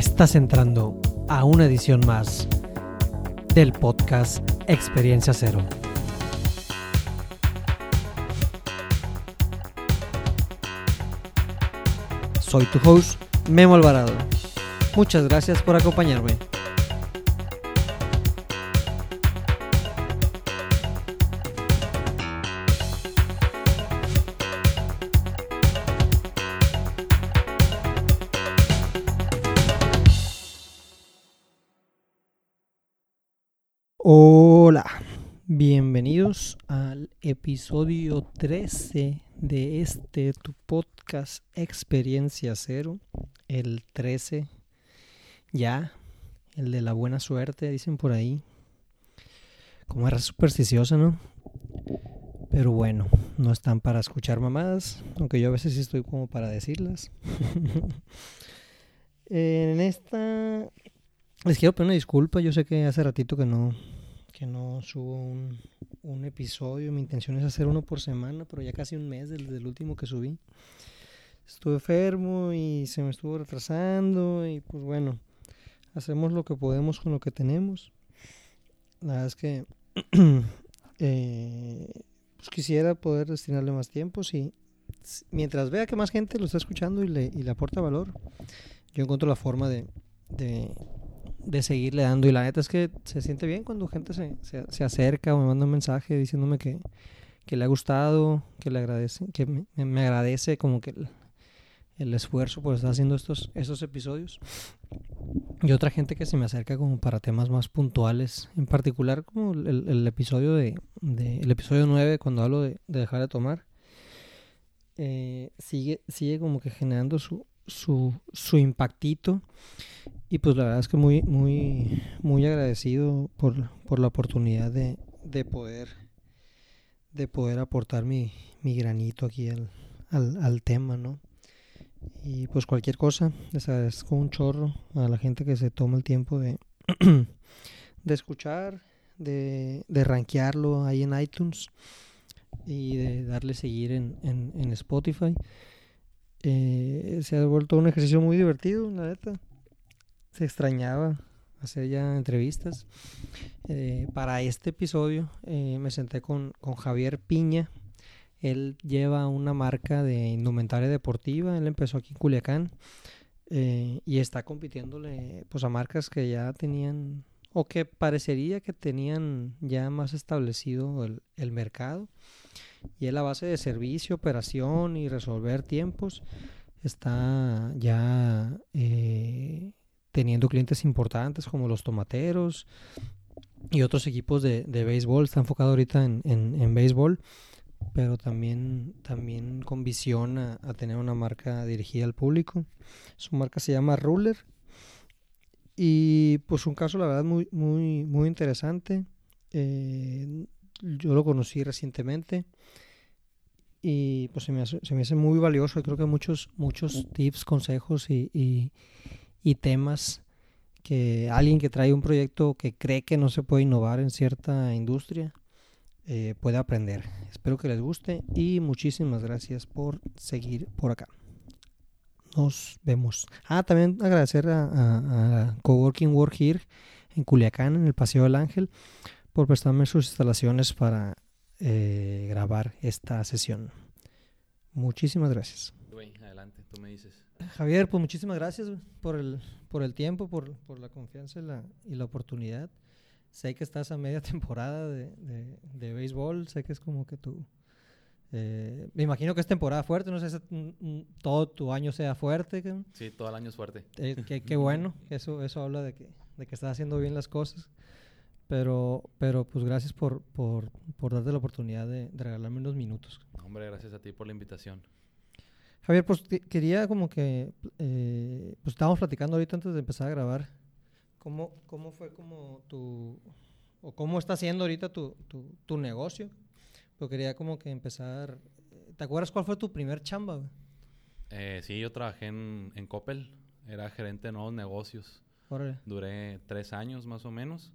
Estás entrando a una edición más del podcast Experiencia Cero. Soy tu host, Memo Alvarado. Muchas gracias por acompañarme. Hola, bienvenidos al episodio 13 de este tu podcast Experiencia Cero, el 13 ya, el de la buena suerte, dicen por ahí. Como era supersticiosa, ¿no? Pero bueno, no están para escuchar mamadas, aunque yo a veces sí estoy como para decirlas. en esta les quiero pedir una disculpa, yo sé que hace ratito que no que no subo un, un episodio, mi intención es hacer uno por semana, pero ya casi un mes desde el último que subí. Estuve enfermo y se me estuvo retrasando y pues bueno, hacemos lo que podemos con lo que tenemos. La verdad es que eh, pues quisiera poder destinarle más tiempo. Si, mientras vea que más gente lo está escuchando y le, y le aporta valor, yo encuentro la forma de, de, de, seguirle dando. Y la neta es que se siente bien cuando gente se, se, se acerca o me manda un mensaje diciéndome que, que, le ha gustado, que le agradece, que me, me agradece como que el, el esfuerzo por estar haciendo estos, estos episodios. Y otra gente que se me acerca como para temas más puntuales, en particular como el, el episodio de, de, el episodio 9 cuando hablo de, de dejar de tomar. Eh, sigue, sigue como que generando su, su, su impactito y pues la verdad es que muy, muy, muy agradecido por, por la oportunidad de, de poder de poder aportar mi, mi granito aquí al, al, tema, ¿no? Y pues cualquier cosa, les agradezco un chorro a la gente que se toma el tiempo de, de escuchar, de, de rankearlo ahí en iTunes y de darle seguir en, en, en Spotify. Eh, se ha vuelto un ejercicio muy divertido, la neta. Se extrañaba hacer ya entrevistas. Eh, para este episodio eh, me senté con, con Javier Piña, él lleva una marca de indumentaria deportiva. Él empezó aquí en Culiacán eh, y está compitiéndole pues, a marcas que ya tenían o que parecería que tenían ya más establecido el, el mercado. Y él a base de servicio, operación y resolver tiempos está ya teniendo clientes importantes como los tomateros y otros equipos de, de béisbol. Está enfocado ahorita en, en, béisbol pero también, también con visión a, tener una marca dirigida al público. Su marca se llama Ruler. Y pues un caso, la verdad, muy, muy, muy interesante. Eh, yo lo conocí recientemente. Y pues se me hace, se me hace muy valioso. Creo que muchos, muchos tips, consejos y, y, y temas que alguien que trae un proyecto que cree que no se puede innovar en cierta industria eh, puede aprender. Espero que les guste y muchísimas gracias por seguir por acá. Nos vemos. Ah, también agradecer a, a, a Coworking Work Here en Culiacán, en el Paseo del Ángel, por prestarme sus instalaciones para eh, grabar esta sesión. Muchísimas gracias. Adelante, tú me dices. Javier, pues muchísimas gracias por el, por el tiempo, por, por la confianza y la, y la oportunidad sé que estás a media temporada de, de, de béisbol, sé que es como que tú... Eh, me imagino que es temporada fuerte, no sé si todo tu año sea fuerte. Sí, todo el año es fuerte. Eh, qué, qué bueno, eso, eso habla de que, de que estás haciendo bien las cosas. Pero, pero pues gracias por, por, por darte la oportunidad de, de, regalarme unos minutos. Hombre, gracias a ti por la invitación. Javier, pues quería como que, eh, pues estábamos platicando ahorita antes de empezar a grabar ¿Cómo, ¿Cómo fue como tu, o cómo está haciendo ahorita tu, tu, tu negocio? Pero quería como que empezar, ¿te acuerdas cuál fue tu primer chamba? Eh, sí, yo trabajé en, en Coppel, era gerente de nuevos negocios. Órale. Duré tres años más o menos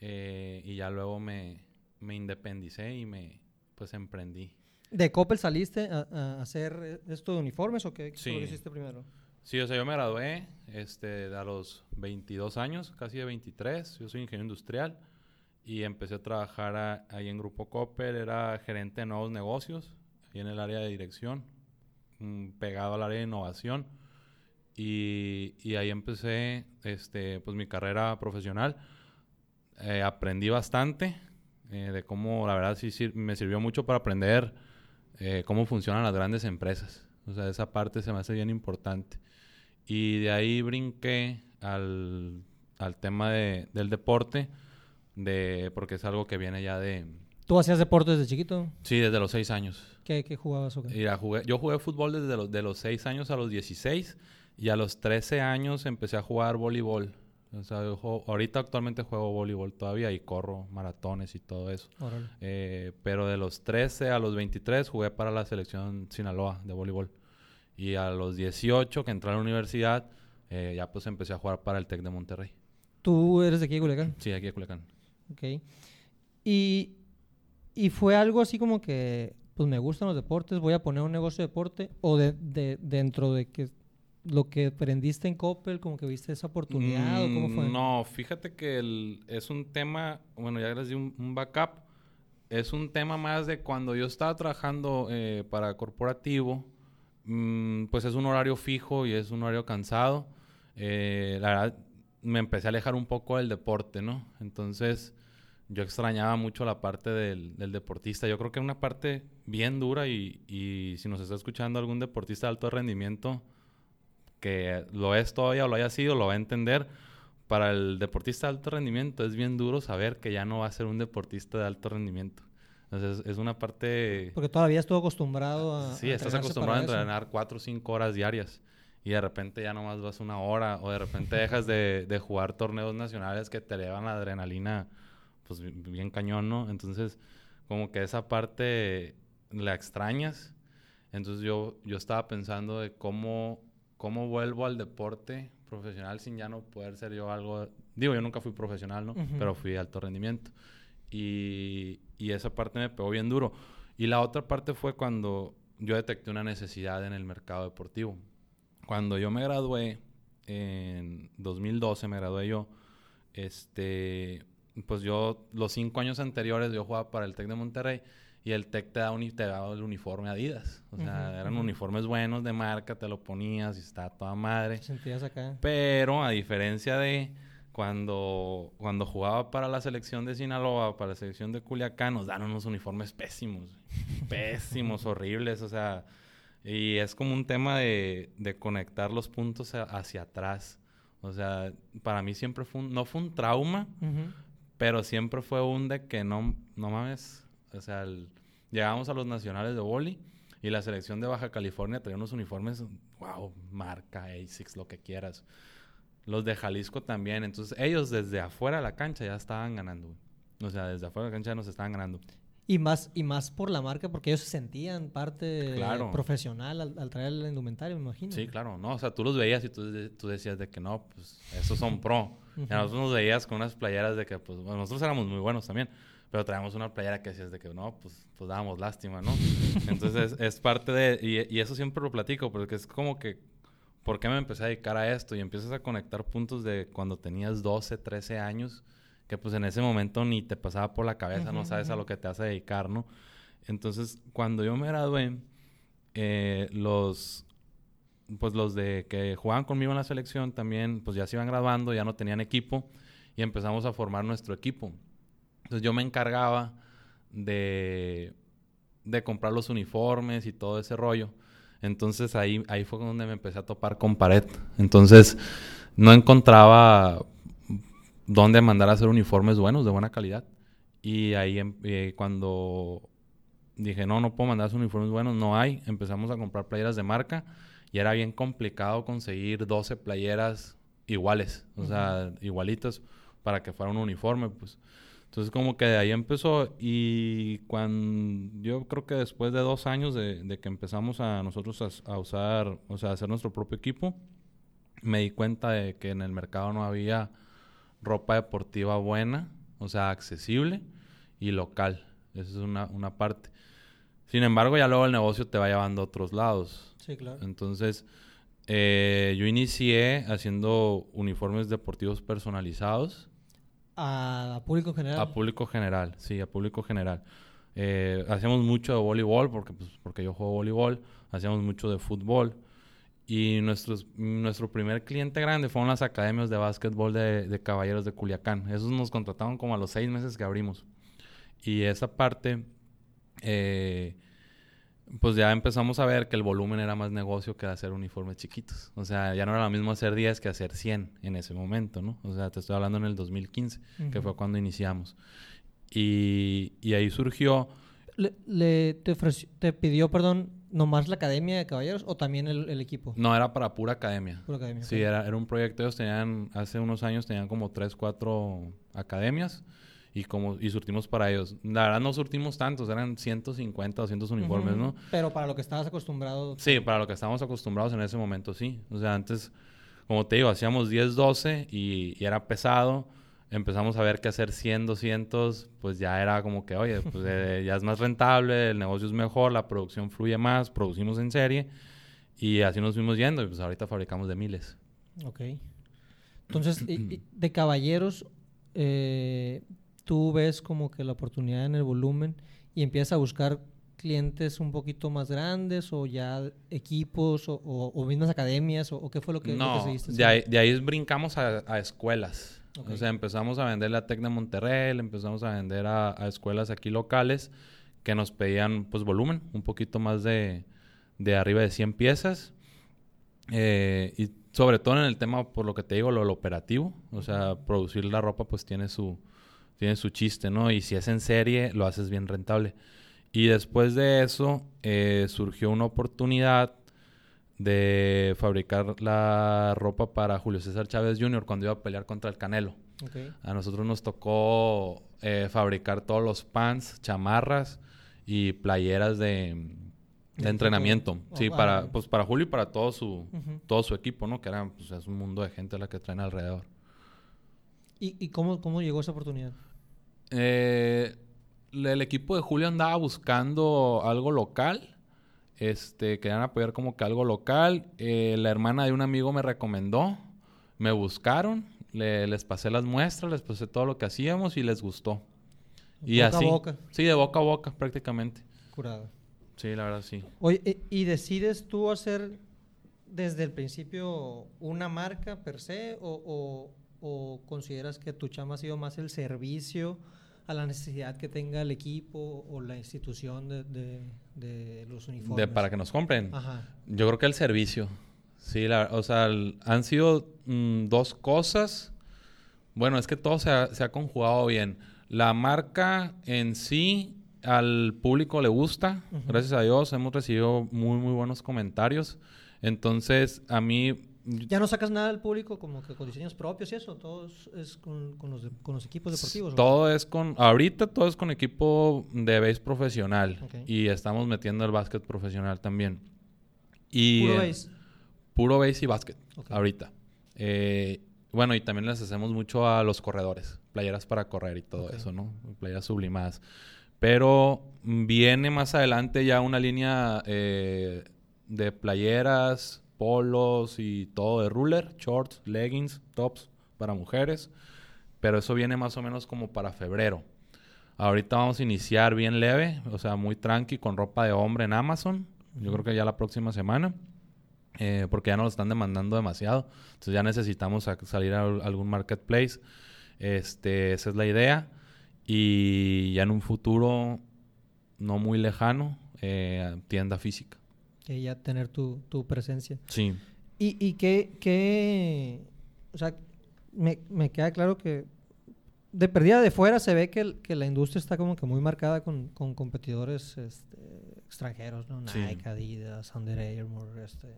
eh, y ya luego me, me independicé y me pues emprendí. ¿De Coppel saliste a, a hacer esto de uniformes o qué, Sí. ¿Qué lo hiciste primero? Sí, o sea, yo me gradué este, a los 22 años, casi de 23. Yo soy ingeniero industrial y empecé a trabajar ahí en Grupo Coppel. Era gerente de nuevos negocios, ahí en el área de dirección, mm, pegado al área de innovación. Y, y ahí empecé este, pues, mi carrera profesional. Eh, aprendí bastante eh, de cómo, la verdad, sí, sí, me sirvió mucho para aprender eh, cómo funcionan las grandes empresas. O sea, esa parte se me hace bien importante. Y de ahí brinqué al, al tema de, del deporte, de, porque es algo que viene ya de... ¿Tú hacías deporte desde chiquito? Sí, desde los seis años. ¿Qué, qué jugabas o qué? Mira, jugué, yo jugué fútbol desde los, de los 6 años a los 16 y a los 13 años empecé a jugar voleibol. O sea, yo juego- ahorita actualmente juego voleibol todavía y corro maratones y todo eso. Eh, pero de los 13 a los 23 jugué para la selección Sinaloa de voleibol. Y a los 18 que entré a la universidad, eh, ya pues empecé a jugar para el TEC de Monterrey. ¿Tú eres de aquí de Culiacán? Sí, aquí de Culiacán. Ok. Y, y fue algo así como que, pues me gustan los deportes, voy a poner un negocio de deporte, o de, de- dentro de que lo que aprendiste en Coppel, como que viste esa oportunidad, cómo fue. Mm, No, fíjate que es un tema, bueno, ya les di un, backup. Es un tema más de cuando yo estaba trabajando eh, para corporativo, mm, pues es un horario fijo y es un horario cansado. Eh, la verdad, me empecé a alejar un poco del deporte, ¿no? Entonces, yo extrañaba mucho la parte del, del deportista. Yo creo que es una parte bien dura y, y si nos está escuchando algún deportista de alto rendimiento, que lo es todavía o lo haya sido, lo va a entender. Para el deportista de alto rendimiento es bien duro saber que ya no va a ser un deportista de alto rendimiento. Entonces es una parte... Porque todavía estuvo acostumbrado a. Sí, a estás acostumbrado a entrenar cuatro o cinco horas diarias y de repente ya nomás vas una hora o de repente dejas de, de jugar torneos nacionales que te elevan la adrenalina pues bi- bien cañón, ¿no? Entonces como que esa parte la extrañas. Entonces yo, yo estaba pensando de cómo, cómo vuelvo al deporte profesional sin ya no poder ser yo algo... Digo, yo nunca fui profesional, ¿no? Pero fui de alto rendimiento. Y, y esa parte me pegó bien duro. Y la otra parte fue cuando yo detecté una necesidad en el mercado deportivo. Cuando yo me gradué, en 2012 me gradué yo, este, pues yo los cinco años anteriores yo jugaba para el TEC de Monterrey y el TEC te da, uni- te daba el uniforme Adidas. O sea, eran uniformes buenos de marca, te lo ponías y estaba toda madre. Te sentías acá. Pero a diferencia de cuando, cuando jugaba para la selección de Sinaloa, para la selección de Culiacán, nos dan unos uniformes pésimos. pésimos, horribles. O sea, y es como un tema de, de conectar los puntos a- hacia atrás. O sea, para mí siempre fue un, no fue un trauma, pero siempre fue un de que no, no mames. O sea, el- llegamos a los nacionales de boli y la selección de Baja California traía unos uniformes, wow, marca, ASICS, lo que quieras. Los de Jalisco también. Entonces, ellos desde afuera de la cancha ya estaban ganando. O sea, desde afuera de la cancha ya nos estaban ganando. Y más, y más por la marca, porque ellos se sentían parte Claro. profesional al, al traer el indumentario, me imagino. Sí, claro, ¿no? O sea, tú los veías y tú, de- tú decías de que no, pues, esos son pro. Y Ujú. a nosotros nos veías con unas playeras de que, pues, bueno, nosotros éramos muy buenos también, pero traíamos una playera que decías de que no, pues, pues dábamos lástima, ¿no? Entonces, es, es parte de, y, y eso siempre lo platico, porque es como que, ¿por qué me empecé a dedicar a esto? Y empiezas a conectar puntos de cuando tenías 12, 13 años, que pues en ese momento ni te pasaba por la cabeza, no Ujú, sabes a ujú. lo que te vas a dedicar, ¿no? Entonces, cuando yo me gradué, eh, los, pues los de que jugaban conmigo en la selección también, pues ya se iban graduando, ya no tenían equipo y empezamos a formar nuestro equipo. Entonces yo me encargaba de, de comprar los uniformes y todo ese rollo. Entonces ahí, ahí fue donde me empecé a topar con pared. Entonces no encontraba dónde mandar a hacer uniformes buenos, de buena calidad. Y ahí em- eh, cuando dije, no, no puedo mandar esos uniformes buenos, no hay. Empezamos a comprar playeras de marca y era bien complicado conseguir 12 playeras iguales, o sea, igualitas para que fuera un uniforme, pues. Entonces como que de ahí empezó y cuando yo creo que después de dos años de, de que empezamos a nosotros a, a usar, o sea, a hacer nuestro propio equipo, me di cuenta de que en el mercado no había ropa deportiva buena, o sea, accesible y local. Esa es una, una parte. Sin embargo, ya luego el negocio te va llevando a otros lados. Sí, claro. Entonces, Eh, yo inicié haciendo uniformes deportivos personalizados. ¿A público general? A público general, sí, a público general. Eh, hacíamos mucho de voleibol, porque, pues, porque yo juego voleibol. Hacíamos mucho de fútbol. Y nuestros, nuestro primer cliente grande fueron las academias de básquetbol de, de Caballeros de Culiacán. Esos nos contrataron como a los seis meses que abrimos. Y esa parte, eh, pues ya empezamos a ver que el volumen era más negocio que hacer uniformes chiquitos. O sea, ya no era lo mismo hacer 10 que hacer 100 en ese momento, ¿no? O sea, te estoy hablando en el 2015, que fue cuando iniciamos. Y, y ahí surgió... Le, te, te, pidió, perdón, nomás la academia de caballeros o también el, equipo? No, era para pura academia. Pura academia. Sí, era, era un proyecto. Ellos tenían, hace unos años tenían como 3, 4 academias y como y surtimos para ellos. La verdad no surtimos tantos, eran 150, 200 uniformes, ¿no? Pero para lo que estabas acostumbrado. Sí, para lo que estábamos acostumbrados en ese momento, sí. O sea, antes, como te digo, hacíamos 10, 12 y, y era pesado. Empezamos a ver que hacer 100, 200, pues ya era como que, oye, pues eh, ya es más rentable, el negocio es mejor, la producción fluye más, producimos en serie y así nos fuimos yendo y pues ahorita fabricamos de miles. Ok. Entonces, de caballeros, eh, tú ves como que la oportunidad en el volumen y empiezas a buscar clientes un poquito más grandes o ya equipos o, o, mismas academias o, qué fue lo que, no, De ahí, de ahí brincamos a, a escuelas. O sea, empezamos a vender la Tec de Monterrey, empezamos a vender a, a, escuelas aquí locales que nos pedían pues volumen, un poquito más de, de arriba de 100 piezas. Eh, y sobre todo en el tema, por lo que te digo, lo, lo operativo. O sea, producir la ropa pues tiene su, tiene su chiste, ¿no? Y si es en serie, lo haces bien rentable. Y después de eso, eh, surgió una oportunidad de fabricar la ropa para Julio César Chávez Jr. cuando iba a pelear contra el Canelo. A nosotros nos tocó eh, fabricar todos los pants, chamarras y playeras de, entrenamiento. Sí, para, pues para Julio y para todo su, todo su equipo, ¿no? Que era, pues, es un mundo de gente la que traen alrededor. ¿Y, cómo, cómo, llegó esa oportunidad? Eh, el equipo de Julio andaba buscando algo local. Este, querían apoyar como que algo local. Eh, la hermana de un amigo me recomendó. Me buscaron. les pasé las muestras, les pasé todo lo que hacíamos y les gustó. Y boca así. A boca. Sí, de boca a boca prácticamente. Curado. Sí, la verdad sí. Oye, ¿y decides tú hacer desde el principio una marca per se o, o consideras que tu chama ha sido más el servicio a la necesidad que tenga el equipo o la institución de, los uniformes? para que nos compren. Yo creo que el servicio. Sí, o sea, han sido mm, dos cosas. Bueno, es que todo se ha, se ha conjugado bien. La marca en sí al público le gusta. Gracias a Dios hemos recibido muy, muy buenos comentarios. Entonces, a mí ¿Ya no sacas nada al público como que con diseños propios y eso? ¿Todo es, con, con, los con, los equipos deportivos? Todo es con... Ahorita todo es con equipo de base profesional. Y estamos metiendo el básquet profesional también. Y, ¿Puro base? puro base y básquet. Ahorita. Eh, bueno, y también les hacemos mucho a los corredores. Playeras para correr y todo eso, ¿no? Playeras sublimadas. Pero viene más adelante ya una línea eh, de playeras polos y todo de ruler, shorts, leggings, tops para mujeres. Pero eso viene más o menos como para febrero. Ahorita vamos a iniciar bien leve, o sea, muy tranqui con ropa de hombre en Amazon. Yo creo que ya la próxima semana. Eh, porque ya nos lo están demandando demasiado. Entonces ya necesitamos salir a algún marketplace. Este, esa es la idea. Y ya en un futuro no muy lejano, eh, tienda física que ya tener tu, tu presencia. Sí. Y, y que, que, o sea, me, me queda claro que de perdida de fuera se ve que, que la industria está como que muy marcada con, con competidores este, extranjeros, ¿no? Nike, Adidas, Under Armour, este,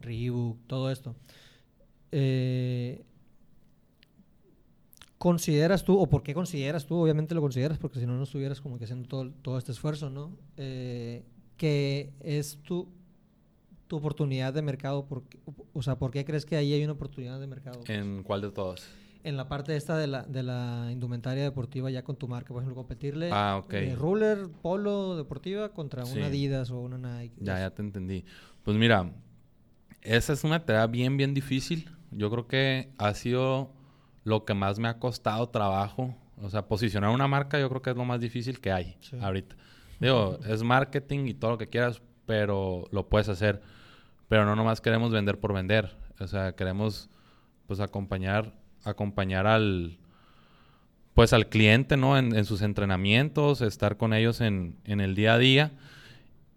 Reebok, todo esto. Eh, ¿Consideras tú, o por qué consideras tú, obviamente lo consideras, porque si no, no estuvieras como que haciendo todo, todo este esfuerzo, ¿no? Eh, que es tu, tu oportunidad de mercado? o sea, ¿por qué crees que ahí hay una oportunidad de mercado? ¿En cuál de todas? En la parte esta de la, de la indumentaria deportiva ya con tu marca, por ejemplo, competirle ah, eh, ruler, polo deportiva contra una Adidas o una Nike. Ya, ya te entendí. Pues mira, Esa es una tarea bien, bien difícil. Yo creo que ha sido lo que más me ha costado trabajo. O sea, posicionar una marca yo creo que es lo más difícil que hay ahorita. Digo, es marketing y todo lo que quieras, pero lo puedes hacer. Pero no nomás queremos vender por vender. O sea, queremos pues acompañar, acompañar al pues al cliente, ¿no? En, sus entrenamientos, estar con ellos en, en el día a día.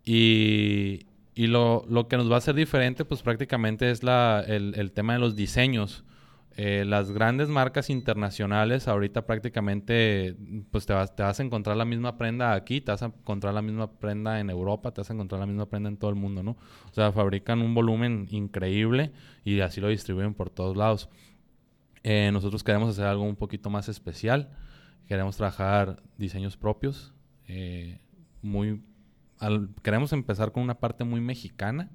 Y, y lo, lo, que nos va a hacer diferente, pues prácticamente es la, el, el tema de los diseños. Eh, las grandes marcas internacionales, ahorita prácticamente, pues te vas, te vas a encontrar la misma prenda aquí, te vas a encontrar la misma prenda en Europa, te vas a encontrar la misma prenda en todo el mundo, ¿no? O sea, fabrican un volumen increíble y así lo distribuyen por todos lados. Eh, nosotros queremos hacer algo un poquito más especial, queremos trabajar diseños propios, eh, muy queremos empezar con una parte muy mexicana.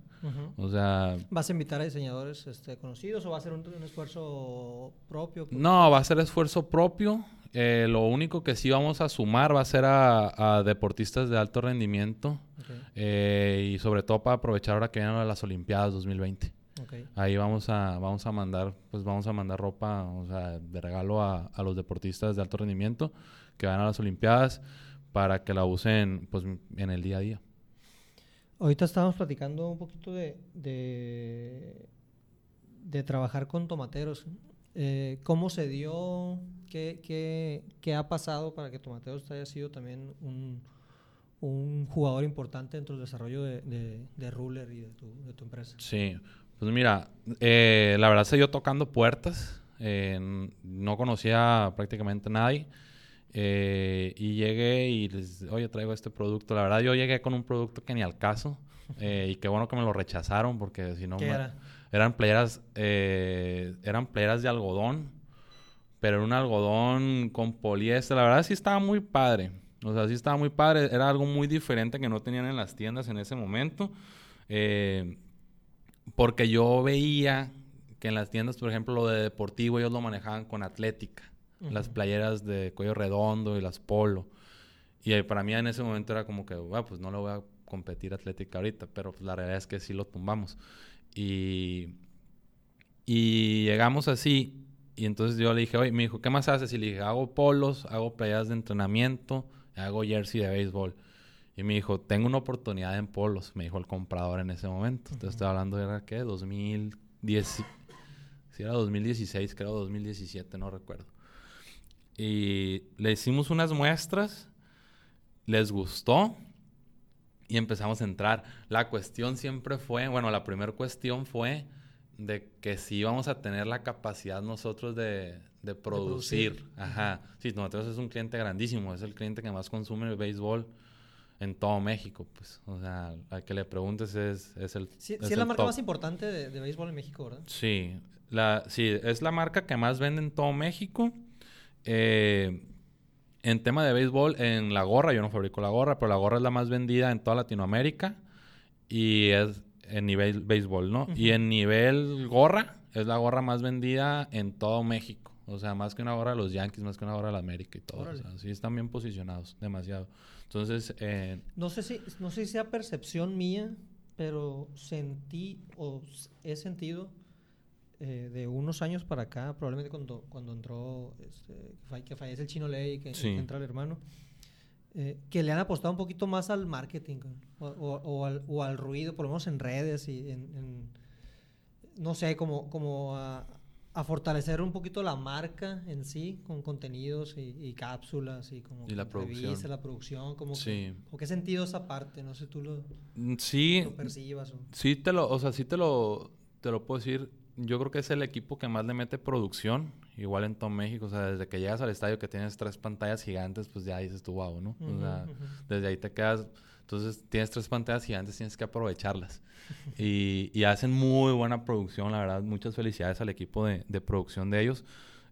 O sea... ¿Vas a invitar a diseñadores este, conocidos o va a ser un, esfuerzo propio? No, va a ser esfuerzo propio. Eh, lo único que sí vamos a sumar va a ser a, deportistas de alto rendimiento. Eh, y sobre todo para aprovechar ahora que vienen las Olimpiadas 2020. Ahí vamos a, vamos a mandar, pues vamos a mandar ropa, o sea, de regalo a, a los deportistas de alto rendimiento que van a las Olimpiadas para que la usen pues, en el día a día. Ahorita estábamos platicando un poquito de, de, trabajar con tomateros. Eh, ¿Cómo se dio? ¿Qué, qué, qué ha pasado para que Tomateros haya sido también un, un jugador importante dentro del desarrollo de, de, Ruler y de tu, de tu, empresa? Sí, pues mira, eh, la verdad se dio tocando puertas. Eh, no conocía prácticamente a nadie. Eh, y llegué y les, oye, traigo este producto. La verdad, yo llegué con un producto que ni al caso. Eh, y qué bueno que me lo rechazaron porque si no... Eran playeras, eh, eran playeras de algodón, pero era un algodón con poliéster. La verdad sí estaba muy padre. O sea, sí estaba muy padre. Era algo muy diferente que no tenían en las tiendas en ese momento. porque yo veía que en las tiendas, por ejemplo, lo de deportivo, ellos lo manejaban con atlética las playeras de cuello redondo y las polo. Y para mí en ese momento era como que, bueno, pues no le voy a competir atlética ahorita, pero pues la realidad es que sí lo tumbamos. Y, y llegamos así, y entonces yo le dije, oye, me dijo, ¿qué más haces? Y le dije, hago polos, hago playeras de entrenamiento, hago jersey de béisbol. Y me dijo, tengo una oportunidad en polos, me dijo el comprador en ese momento. Entonces estoy hablando de, ¿era qué? 2010, si era 2016, creo 2017, no recuerdo. Y le hicimos unas muestras, les gustó y empezamos a entrar. La cuestión siempre fue, bueno, la primera cuestión fue de que si íbamos a tener la capacidad nosotros de, de, producir. Ajá. Sí, nosotros es un cliente grandísimo, es el cliente que más consume el béisbol en todo México, pues. O sea, al que le preguntes es, es el. Sí, es, la marca más importante de, de, béisbol en México, ¿verdad? Sí, la, sí, es la marca que más vende en todo México. Eh, en tema de béisbol, en la gorra, yo no fabrico la gorra, pero la gorra es la más vendida en toda Latinoamérica y es en nivel béisbol, ¿no? Y en nivel gorra, es la gorra más vendida en todo México. O sea, más que una gorra de los Yankees, más que una gorra de la América y todo. O sea, sí están bien posicionados, demasiado. Entonces, eh, no sé si no sé si sea percepción mía, pero sentí o he sentido eh, de unos años para acá, probablemente cuando, cuando entró, este, que fallece el chino ley, que, que entra el hermano, eh, que le han apostado un poquito más al marketing o, o, al, o, al, ruido, por lo menos en redes y en, no sé, como, como a, a, fortalecer un poquito la marca en sí, con contenidos y, cápsulas y como y la producción. la producción, como sí. ¿o qué sentido esa parte? No sé, tú lo, mm, sí, lo percibas. O... Sí, te lo, o sea, sí te lo, te lo puedo decir yo creo que es el equipo que más le mete producción, igual en todo México. O sea, desde que llegas al estadio que tienes tres pantallas gigantes, pues ya dices tú, wow, ¿no? o sea, desde ahí te quedas. Entonces, tienes tres pantallas gigantes, tienes que aprovecharlas. y, y, hacen muy buena producción, la verdad. Muchas felicidades al equipo de, de producción de ellos.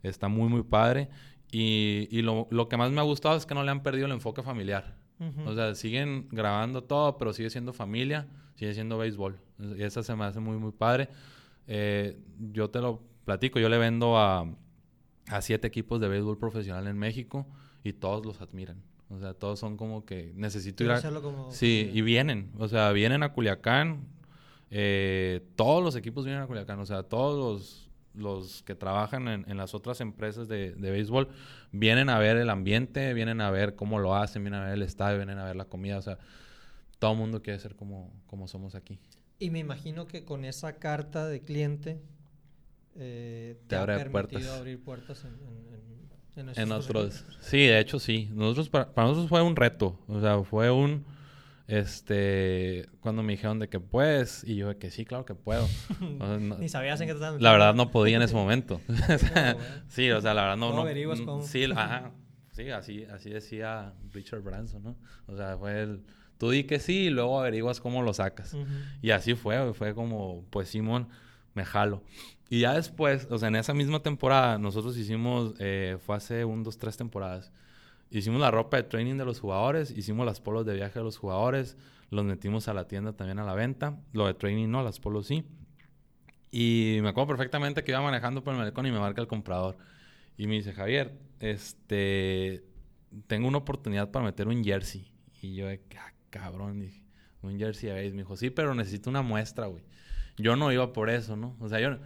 Está muy, muy padre. Y, y lo, lo, que más me ha gustado es que no le han perdido el enfoque familiar. O sea, siguen grabando todo, pero sigue siendo familia, sigue siendo béisbol. Y esa se me hace muy, muy padre. Eh, yo te lo platico, yo le vendo a, a siete equipos de béisbol profesional en México y todos los admiran. O sea, todos son como que necesito ir a... Sí, y vienen. O sea, vienen a Culiacán. Eh, todos los equipos vienen a Culiacán, o sea, todos los, que trabajan en, las otras empresas de, béisbol vienen a ver el ambiente, vienen a ver cómo lo hacen, vienen a ver el estadio, vienen a ver la comida, o sea, todo el mundo quiere ser como, como somos aquí. Y me imagino que con esa carta de cliente eh, te, ha permitido puertas. abrir puertas en, en, otros. Sí, de hecho sí. Nosotros para, nosotros fue un reto, o sea, fue un este, cuando me dijeron de que puedes, y yo de que sí, claro que puedo. Ni sabías en qué te La verdad no podía en ese momento. sí, o sea, la verdad no. No, averiguas cómo. Sí, ajá, sí, así, así decía Richard Branson, ¿no? O sea, fue el. Tú di que sí y luego averiguas cómo lo sacas. Y así fue, fue como, pues Simón, me jalo. Y ya después, o sea, en esa misma temporada, nosotros hicimos, eh, fue hace un, dos, tres temporadas Hicimos la ropa de training de los jugadores, hicimos las polos de viaje de los jugadores, los metimos a la tienda también a la venta. Lo de training no, las polos sí. Y me acuerdo perfectamente que iba manejando por el malecón y me marca el comprador. Y me dice, Javier, este, tengo una oportunidad para meter un jersey. Y yo, ah, cabrón, dije, un jersey de Me dijo, sí, pero necesito una muestra, güey. Yo no iba por eso, ¿no? O sea, yo,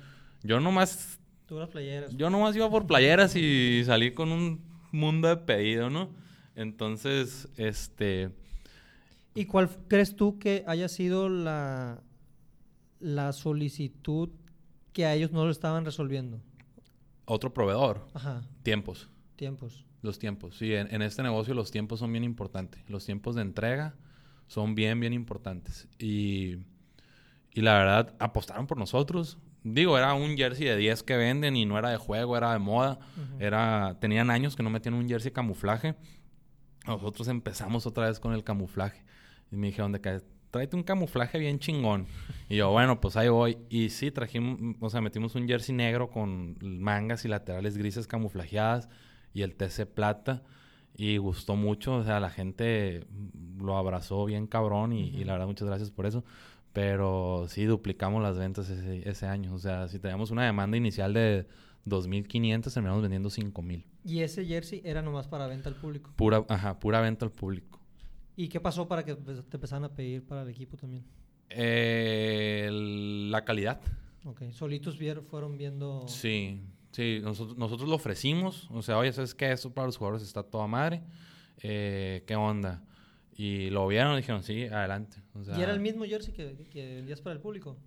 yo nomás... Tú las playeras. Yo nomás iba por playeras y salí con un mundo de pedido, ¿no? Entonces, este... ¿Y cuál crees tú que haya sido la, la solicitud que a ellos no lo estaban resolviendo? Otro proveedor. Ajá. Tiempos. Tiempos. Los tiempos. Sí, en, este negocio los tiempos son bien importantes. Los tiempos de entrega son bien, bien importantes. Y, y la verdad, apostaron por nosotros digo, era un jersey de 10 que venden y no era de juego, era de moda. era Tenían años que no metían un jersey camuflaje. Nosotros empezamos otra vez con el camuflaje. Y me dijeron de que tráete un camuflaje bien chingón. Y yo, bueno, pues ahí voy. Y sí, trajimos, o sea, metimos un jersey negro con mangas y laterales grises camuflajeadas y el TC plata. Y gustó mucho, o sea, la gente lo abrazó bien cabrón y, y la verdad muchas gracias por eso. Pero sí duplicamos las ventas ese, ese año. O sea, si teníamos una demanda inicial de 2.500, terminamos vendiendo 5.000. ¿Y ese jersey era nomás para venta al público? Pura, ajá, pura venta al público. ¿Y qué pasó para que te empezaran a pedir para el equipo también? Eh, la calidad. Ok, solitos fueron viendo... Sí, sí, nosotros, nosotros lo ofrecimos. O sea, oye, ¿sabes qué? Eso para los jugadores está toda madre. Eh, ¿Qué onda? Y lo vieron y dijeron, sí, adelante. ¿Y era el mismo jersey que, que vendías para el público?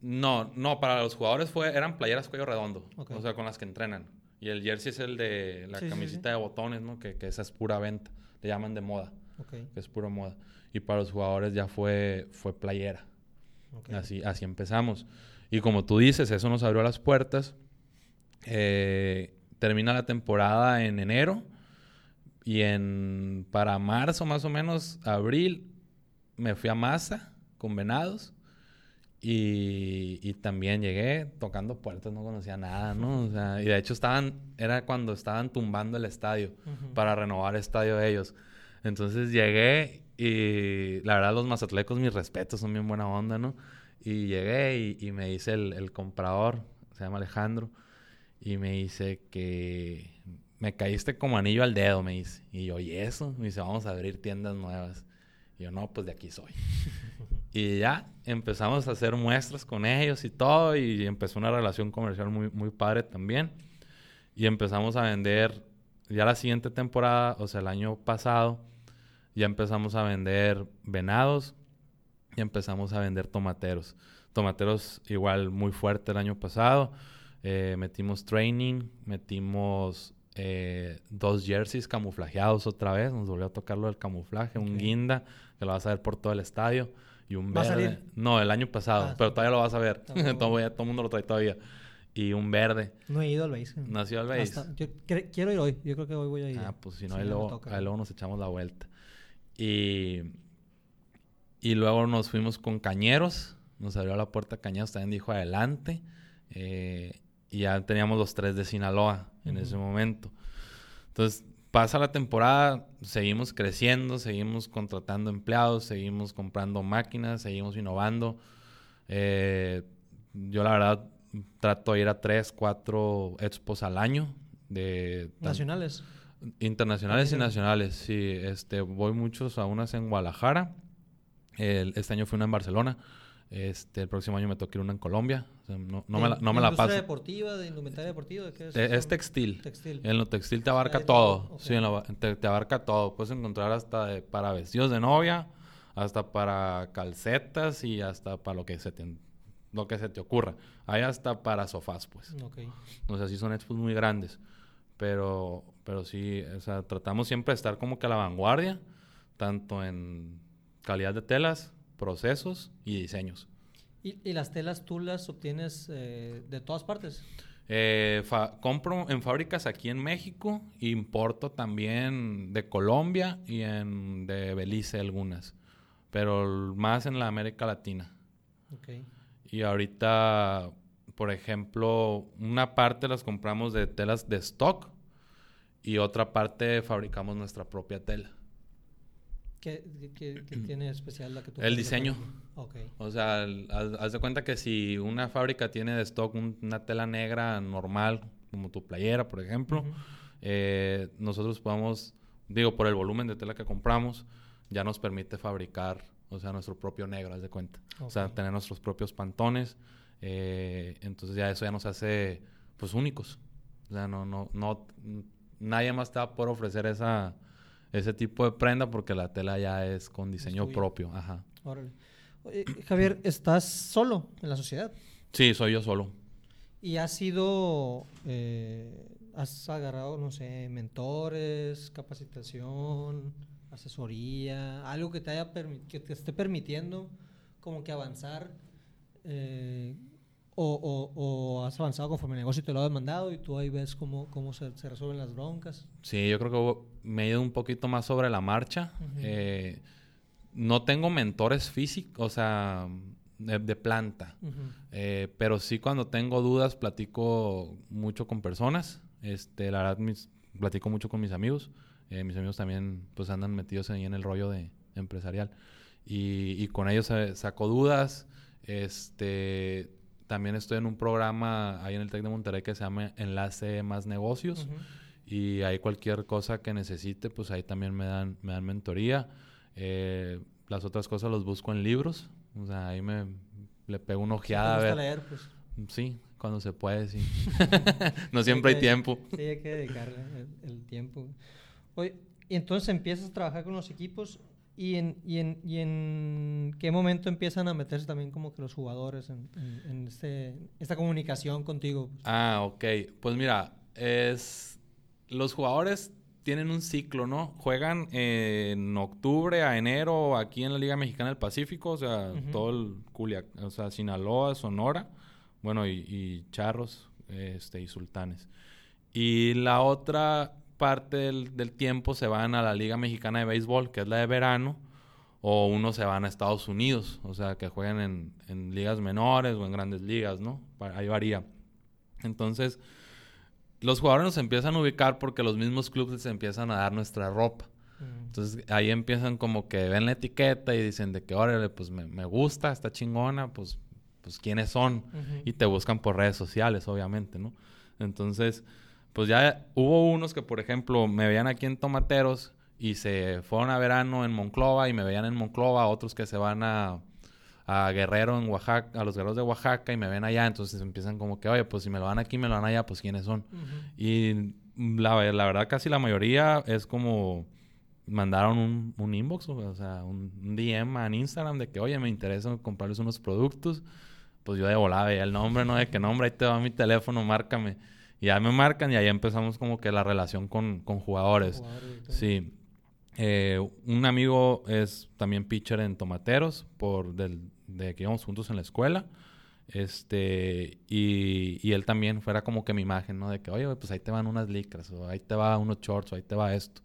No, no, para los jugadores fue, eran playeras cuello redondo, o sea, con las que entrenan. Y el jersey es el de la camiseta de botones, ¿no? Que, que, esa es pura venta, le llaman de moda, que es pura moda. Y para los jugadores ya fue, fue playera. Así, así empezamos. Y como tú dices, eso nos abrió las puertas. Eh, termina la temporada en enero y en para marzo más o menos, abril, me fui a Masa con Venados. Y, y, también llegué tocando puertas, no conocía nada, ¿no? O sea, y de hecho estaban, era cuando estaban tumbando el estadio para renovar el estadio de ellos. Entonces llegué y la verdad los mazatlecos, mis respetos, son bien buena onda, ¿no? Y llegué y, y me dice el, el comprador, se llama Alejandro, y me dice que me caíste como anillo al dedo, me dice. Y yo, ¿y eso? Me dice, vamos a abrir tiendas nuevas. Y yo, no, pues de aquí soy. y ya empezamos a hacer muestras con ellos y todo. Y empezó una relación comercial muy, muy padre también. Y empezamos a vender, ya la siguiente temporada, o sea, el año pasado, ya empezamos a vender venados y empezamos a vender tomateros. Tomateros igual muy fuerte el año pasado. Eh, metimos training, metimos eh, dos jerseys camuflajeados otra vez. Nos volvió a tocar lo del camuflaje. Un guinda, que lo vas a ver por todo el estadio. Y un verde. No, el año pasado. Ah, pero todavía lo vas a ver. todo, el mundo lo trae todavía. Y un verde. No he ido al base. No has ido al base. yo quiero ir hoy. Yo creo que hoy voy a ir. Ah, pues si no, ahí, luego, luego nos echamos la vuelta. Y, y luego nos fuimos con Cañeros. Nos abrió la puerta Cañeros. También dijo adelante. Eh, y ya teníamos los tres de Sinaloa en ese momento. Entonces, pasa la temporada, seguimos creciendo, seguimos contratando empleados, seguimos comprando máquinas, seguimos innovando. Eh, yo la verdad trato de ir a tres, cuatro expos al año. De, ¿Nacionales? Internacionales y nacionales, sí. Este, voy muchos a unas en Guadalajara. este año fui una en Barcelona. Este, el próximo año me toca ir una en Colombia. No, no me ¿De la, no me la paso. deportiva, de indumentaria deportiva? ¿de qué es? Es textil. Textil. En lo textil te abarca hay todo. Sí, en lo- te, te abarca todo. Puedes encontrar hasta de- para vestidos de novia, hasta para calcetas y hasta para lo que se te, lo que se te ocurra. Hay hasta para sofás, pues. Ok. O sea, sí son expos muy grandes. Pero, pero sí, o sea, tratamos siempre de estar como que a la vanguardia, tanto en calidad de telas, procesos y diseños. ¿Y, y las telas tú las obtienes eh, de todas partes? Eh, compro en fábricas aquí en México, importo también de Colombia y en, de Belice algunas, pero más en la América Latina. Y ahorita, por ejemplo, una parte las compramos de telas de stock y otra parte fabricamos nuestra propia tela. ¿Qué, qué- qué tiene especial la que tú El diseño. por ejemplo? Ok. O sea, el- haz, haz de cuenta que si una fábrica tiene de stock un- una tela negra normal, como tu playera, por ejemplo, eh, nosotros podemos, digo, por el volumen de tela que compramos, ya nos permite fabricar, o sea, nuestro propio negro, haz de cuenta. O sea, tener nuestros propios pantones. eh, entonces ya eso ya nos hace, pues, únicos. O sea, no, no, no, nadie más te va a poder ofrecer esa, ese tipo de prenda porque la tela ya es con diseño propio. Ajá. Órale. Oye, Javier, ¿estás solo en la sociedad? Sí, soy yo solo. ¿Y has sido, eh, has agarrado, no sé, mentores, capacitación, asesoría, algo que te haya que te esté permitiendo como que avanzar? eh, o, o- o has avanzado conforme el negocio te lo ha demandado y tú ahí ves cómo, cómo se, se resuelven las broncas. Sí, yo creo que me he ido un poquito más sobre la marcha. Ujú. Eh, no tengo mentores físicos, o sea, de, de planta. Ujú. Eh, pero sí cuando tengo dudas platico mucho con personas. Este, la verdad, mis- platico mucho con mis amigos. Eh, mis amigos también pues andan metidos ahí en el rollo de empresarial. Y, y con ellos saco dudas. Este, también estoy en un programa ahí en el TEC de Monterrey que se llama Enlace Más Negocios. Ujú. Y ahí cualquier cosa que necesite, pues ahí también me dan, me dan mentoría. Eh, las otras cosas los busco en libros. O sea, ahí me le pego una ¿Te ojeada a gusta ver. leer? Pues Sí, cuando se puede, sí. no siempre hay que- tiempo. Sí, hay que dedicarle el, el tiempo. Oye, y entonces empiezas a trabajar con los equipos y en, y en, y en qué momento empiezan a meterse también como que los jugadores en, en- en este, esta comunicación contigo. Ah, ok. Pues mira, es los jugadores tienen un ciclo, ¿no? Juegan en octubre a enero aquí en la Liga Mexicana del Pacífico, o sea, todo el Culiac, o sea, Sinaloa, Sonora, bueno, y, y Charros, este, y Sultanes. Y la otra parte del, del tiempo se van a la Liga Mexicana de Béisbol, que es la de verano, o unos se van a Estados Unidos, o sea, que juegan en, en ligas menores o en grandes ligas, ¿no? Ahí varía. Entonces, los jugadores nos empiezan a ubicar porque los mismos clubes les empiezan a dar nuestra ropa. Mm. Entonces, ahí empiezan como que ven la etiqueta y dicen de que, órale, pues me, me gusta, está chingona, pues, pues quiénes son. Y te buscan por redes sociales, obviamente, ¿no? Entonces, pues ya hubo unos que, por ejemplo, me veían aquí en Tomateros y se fueron a verano en Monclova y me veían en Monclova, otros que se van a, a Guerrero en Oaxaca, a los guerreros de Oaxaca y me ven allá, entonces empiezan como que, oye, pues si me lo dan aquí, me lo dan allá, pues quiénes son. Ujú. Y la, la verdad casi la mayoría es como mandaron un, un inbox, o sea, un, un DM en Instagram de que, oye, me interesa comprarles unos productos. Pues yo de volada veía el nombre, ¿no? De que nombre, ahí te va mi teléfono, márcame. Y ya me marcan y ahí empezamos como que la relación con, con jugadores. Sí. Eh, un amigo es también pitcher en Tomateros, por del, de que íbamos juntos en la escuela. Este, y, y él también fuera como que mi imagen, ¿no? De que, oye, pues ahí te van unas licras, o ahí te va unos shorts, o ahí te va esto.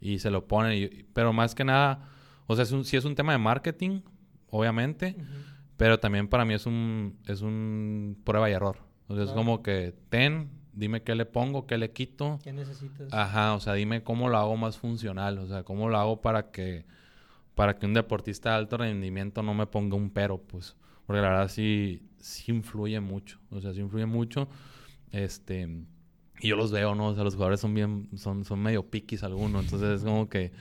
Y se lo ponen, y- pero más que nada, o sea, es un, sí es un tema de marketing, obviamente, pero también para mí es un, es un prueba y error. O sea, es como que, ten, dime qué le pongo, qué le quito. ¿Qué necesitas? Ajá, o sea, dime cómo lo hago más funcional, o sea, cómo lo hago para que para que un deportista de alto rendimiento no me ponga un pero, pues, porque la verdad sí sí influye mucho, o sea, sí influye mucho. Este, y yo los veo, ¿no? O sea, los jugadores son bien son son medio piquis algunos, entonces es como que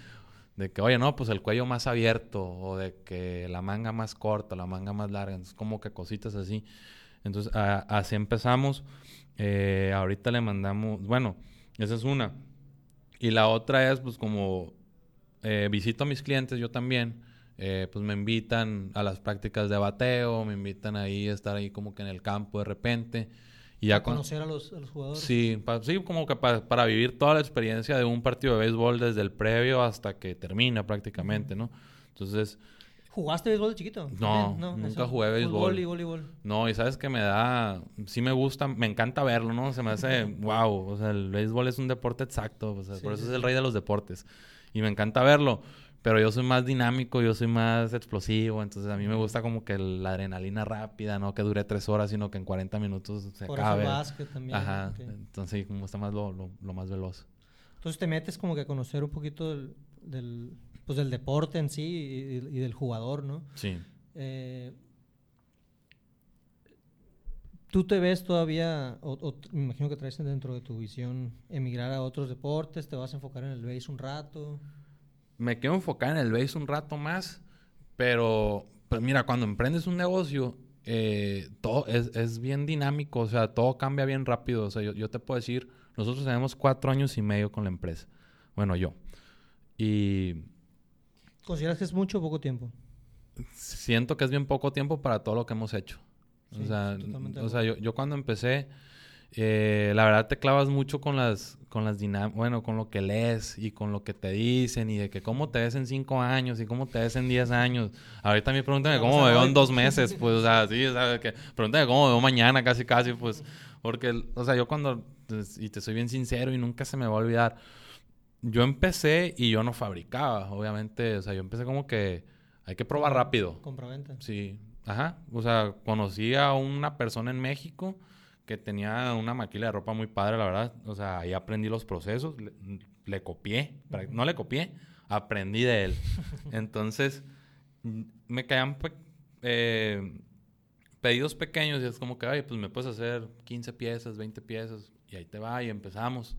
de que, oye, no, pues el cuello más abierto, o de que la manga más corta, la manga más larga, entonces como que cositas así. Entonces, así empezamos. Eh, ahorita le mandamos, bueno, esa es una. Y la otra es, pues como eh, visito a mis clientes, yo también, eh, pues me invitan a las prácticas de bateo, me invitan ahí a estar ahí como que en el campo de repente. Y ya conocer a los, jugadores. Sí, sí como que para, vivir toda la experiencia de un partido de béisbol desde el previo hasta que termina prácticamente, ¿no? Entonces... ¿Jugaste béisbol de chiquito? No, nunca jugué béisbol. Fútbol y voleibol. No, y sabes que me da... Sí me gusta, me encanta verlo, ¿no? Se me hace... wow, o sea, el béisbol es un deporte exacto, o sea, por eso es el rey de los deportes. Y me encanta verlo. Pero yo soy más dinámico, yo soy más explosivo, entonces a mí me gusta como que la adrenalina rápida, no que dure tres horas, sino que en 40 minutos se Por acabe. Eso básquet también. Ajá, entonces como está más lo, lo, más veloz. Entonces te metes como que a conocer un poquito del, del pues del deporte en sí y, del jugador, ¿no? Sí. Eh, ¿Tú te ves todavía, o, me imagino que traes dentro de tu visión, emigrar a otros deportes? ¿Te vas a enfocar en el base un rato? me quiero enfocar en el base un rato más, pero pues mira, cuando emprendes un negocio, eh, todo es, bien dinámico, o sea, todo cambia bien rápido. O sea, yo, te puedo decir, nosotros tenemos cuatro años y medio con la empresa. Bueno, yo. Y... ¿Consideras que es mucho o poco tiempo? Siento que es bien poco tiempo para todo lo que hemos hecho. O sea, o sea yo, yo cuando empecé eh, la verdad te clavas mucho con las, con las bueno, con lo que lees y con lo que te dicen y de que cómo te ves en cinco años y cómo te ves en diez años. Ahorita me preguntan cómo me veo en dos meses, pues, o sea, sí, o sea, que pregúntame cómo me veo mañana, casi, casi, pues, porque, o sea, yo cuando, pues, y te soy bien sincero y nunca se me va a olvidar, yo empecé y yo no fabricaba, obviamente, o sea, yo empecé como que hay que probar rápido. Compraventa. Sí, ajá, o sea, conocí a una persona en México que tenía una maquila de ropa muy padre, la verdad. O sea, ahí aprendí los procesos, le, copié, no le copié, aprendí de él. Entonces, me caían eh, pedidos pequeños y es como que, ay, pues me puedes hacer 15 piezas, 20 piezas, y ahí te va, y empezamos.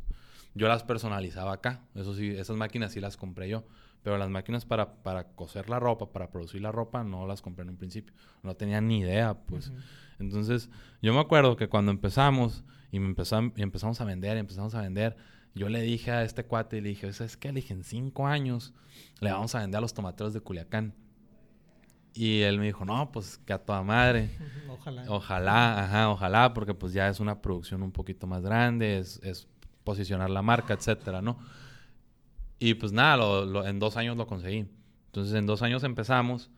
Yo las personalizaba acá, eso sí, esas máquinas sí las compré yo. Pero las máquinas para, para coser la ropa, para producir la ropa, no las compré en un principio. No tenía ni idea, pues. Entonces, yo me acuerdo que cuando empezamos y, me y empezamos a vender, y empezamos a vender, yo le dije a este cuate, y le dije, ¿sabes qué? Le dije, en cinco años le vamos a vender a los tomateros de Culiacán. Y él me dijo, no, pues que a toda madre. Ojalá. Ojalá, ajá, ojalá, porque pues ya es una producción un poquito más grande, es, es posicionar la marca, etcétera, ¿no? Y pues nada, en dos años lo conseguí. Entonces en dos años empezamos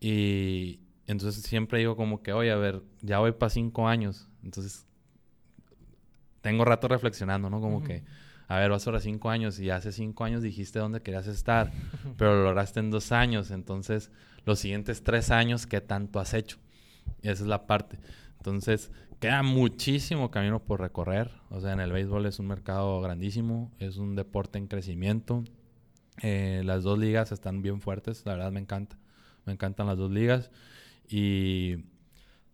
y, entonces siempre digo como que, oye, a ver, ya voy para cinco años. Entonces tengo rato reflexionando, ¿no? Como que, a ver, vas ahora cinco años y hace cinco años dijiste dónde querías estar, pero lo lograste en dos años. Entonces, los siguientes tres años, ¿qué tanto has hecho? Y esa es la parte. Entonces, queda muchísimo camino por recorrer. O sea, en el béisbol es un mercado grandísimo, es un deporte en crecimiento. Eh, las dos ligas están bien fuertes, la verdad me encanta. Me encantan las dos ligas. Y...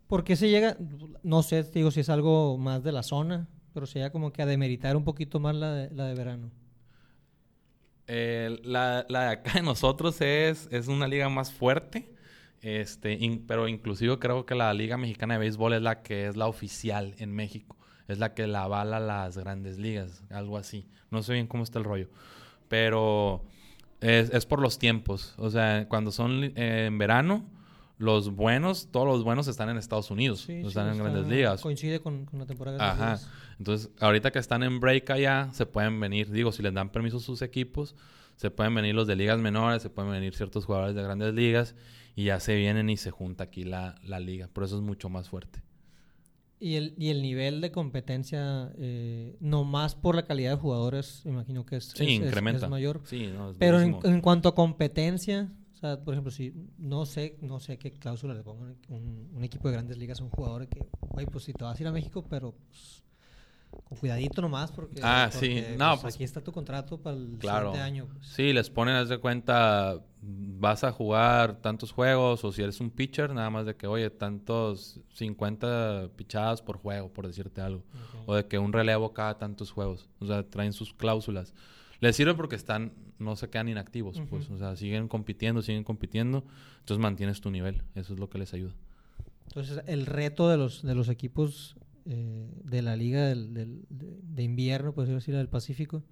¿Por qué se llega, no sé, digo si es algo más de la zona, pero se llega como que a demeritar un poquito más la de, la de verano? Eh, la, la, de acá de nosotros es, es una liga más fuerte, este, pero inclusive creo que la Liga Mexicana de Béisbol es la que es la oficial en México, es la que la avala las grandes ligas, algo así. No sé bien cómo está el rollo, pero es, es por los tiempos. O sea, cuando son eh, en verano, los buenos, todos los buenos están en Estados Unidos, están en grandes ligas. Coincide con, la temporada. De Ajá. Entonces, ahorita que están en break allá, se pueden venir, digo, si les dan permiso sus equipos, se pueden venir los de ligas menores, se pueden venir ciertos jugadores de grandes ligas y ya se vienen y se junta aquí la, la liga. Por eso es mucho más fuerte. Y el, y el nivel de competencia, eh, no más por la calidad de jugadores, imagino que es, incrementa. mayor. Sí, Pero en, en, cuanto a competencia, o sea, por ejemplo, si no sé, no sé qué cláusula le pongan un, un equipo de grandes ligas a un jugador que, oye, pues si te vas a ir a México, pero pues, con cuidadito nomás porque, ah, sí. no, pues, pues, aquí está tu contrato para el siguiente año. Pues. Sí, les ponen, haz de cuenta, vas a jugar tantos juegos o si eres un pitcher, nada más de que, oye, tantos 50 pichadas por juego, por decirte algo. O de que un relevo cada tantos juegos. O sea, traen sus cláusulas. Les sirve porque están, no se quedan inactivos, pues, o sea, siguen compitiendo, siguen compitiendo, entonces mantienes tu nivel, eso es lo que les ayuda. Entonces, el reto de los, de los equipos eh, de la liga del, del, de, invierno, pues decir, del Pacífico,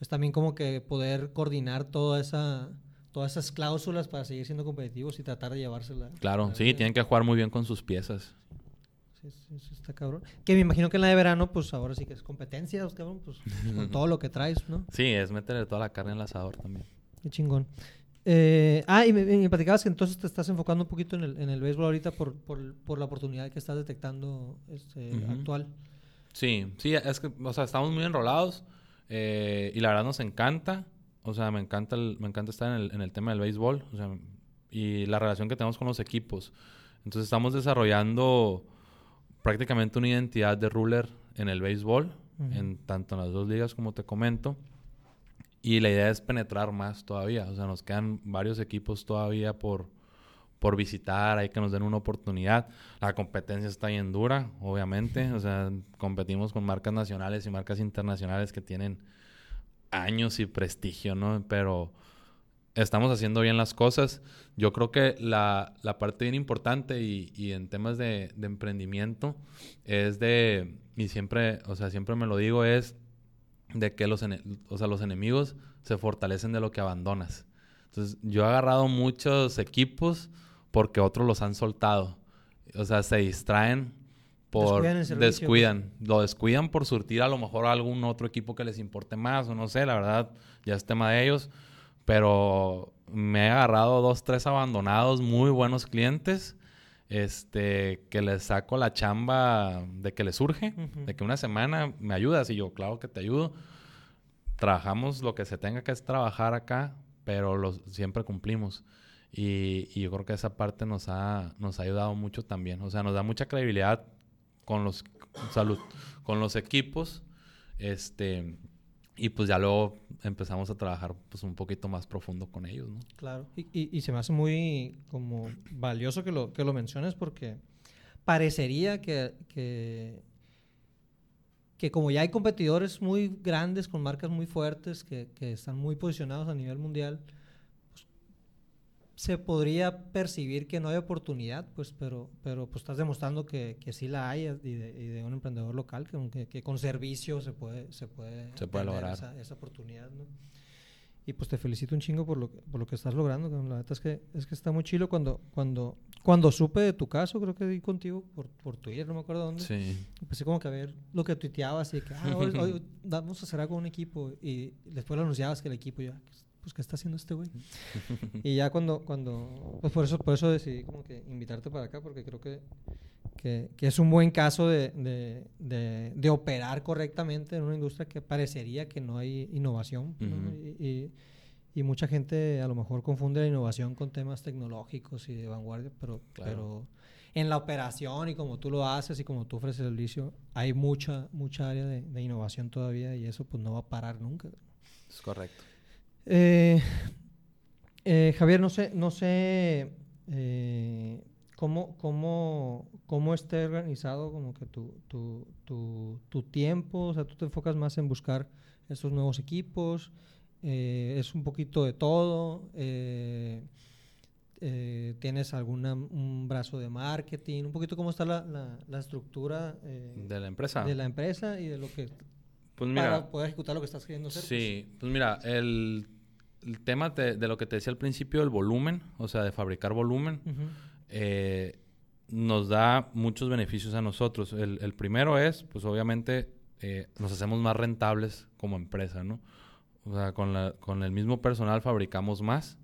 es también como que poder coordinar toda esa, todas esas cláusulas para seguir siendo competitivos y tratar de llevársela. Claro, sí, tienen que jugar muy bien con sus piezas. Eso está cabrón. Que me imagino que en la de verano, pues ahora sí que es competencia, cabrón, pues con todo lo que traes, ¿no? Sí, es meterle toda la carne en el asador también. Qué chingón. Eh, ah, y me, platicabas que entonces te estás enfocando un poquito en el, en el béisbol ahorita por, por, por la oportunidad que estás detectando este, actual. Sí, sí, es que, o sea, estamos muy enrolados eh, y la verdad nos encanta. O sea, me encanta, el, me encanta estar en el, en el tema del béisbol o sea, y la relación que tenemos con los equipos. Entonces estamos desarrollando prácticamente una identidad de ruler en el béisbol, en tanto en las dos ligas como te comento. Y la idea es penetrar más todavía. O sea, nos quedan varios equipos todavía por, por visitar, hay que nos den una oportunidad. La competencia está bien dura, obviamente. O sea, competimos con marcas nacionales y marcas internacionales que tienen años y prestigio, ¿no? Pero estamos haciendo bien las cosas. Yo creo que la, la parte bien importante y, y en temas de, de, emprendimiento es de, y siempre, o sea, siempre me lo digo, es de que los, o sea, los enemigos se fortalecen de lo que abandonas. Entonces, yo he agarrado muchos equipos porque otros los han soltado. O sea, se distraen por... Descuidan, descuidan. Lo descuidan por surtir a lo mejor a algún otro equipo que les importe más o no sé, la verdad, ya es tema de ellos pero me he agarrado dos, tres abandonados, muy buenos clientes, este, que les saco la chamba de que les surge, de que una semana me ayudas y yo, claro que te ayudo. Trabajamos lo que se tenga que trabajar acá, pero los, siempre cumplimos. Y, y, yo creo que esa parte nos ha, nos ha ayudado mucho también. O sea, nos da mucha credibilidad con los, salud, con los equipos. Este, y pues ya luego empezamos a trabajar pues un poquito más profundo con ellos, ¿no? Claro. Y, y, se me hace muy como valioso que lo, que lo menciones porque parecería que, que, que, como ya hay competidores muy grandes con marcas muy fuertes que, que están muy posicionados a nivel mundial, se podría percibir que no hay oportunidad, pues, pero, pero pues estás demostrando que, que sí la hay y de, un emprendedor local, que, que, con servicio se puede, se puede, se puede lograr esa, esa, oportunidad, ¿no? Y pues te felicito un chingo por lo, por lo que estás logrando. La verdad es que, es que está muy chilo cuando, cuando, cuando supe de tu caso, creo que di contigo por, por Twitter, no me acuerdo dónde. Sí. Empecé como que a ver lo que tuiteabas y que, ah, hoy, vamos a hacer algo con un equipo. Y después lo anunciabas que el equipo ya, pues, ¿qué está haciendo este güey? y ya cuando, cuando, pues por eso, por eso decidí como que invitarte para acá, porque creo que, que, es un buen caso de, de, de, operar correctamente en una industria que parecería que no hay innovación. y, y, mucha gente a lo mejor confunde la innovación con temas tecnológicos y de vanguardia, pero, pero en la operación y como tú lo haces y como tú ofreces el servicio, hay mucha, mucha área de, de innovación todavía y eso pues no va a parar nunca. Es correcto. Eh, eh, Javier, no sé, no sé eh, cómo, cómo, cómo esté organizado como que tu, tu, tu, tu, tiempo, o sea, tú te enfocas más en buscar esos nuevos equipos, es un poquito de todo, tienes alguna un brazo de marketing, un poquito cómo está la, la, estructura de la empresa. De la empresa y de lo que pues para poder ejecutar lo que estás queriendo hacer. Sí, pues, pues mira, el, tema de, lo que te decía al principio, del volumen, o sea, de fabricar volumen, eh, nos da muchos beneficios a nosotros. El, primero es, pues obviamente, eh, nos hacemos más rentables como empresa, ¿no? O sea, con, la, con el mismo personal fabricamos más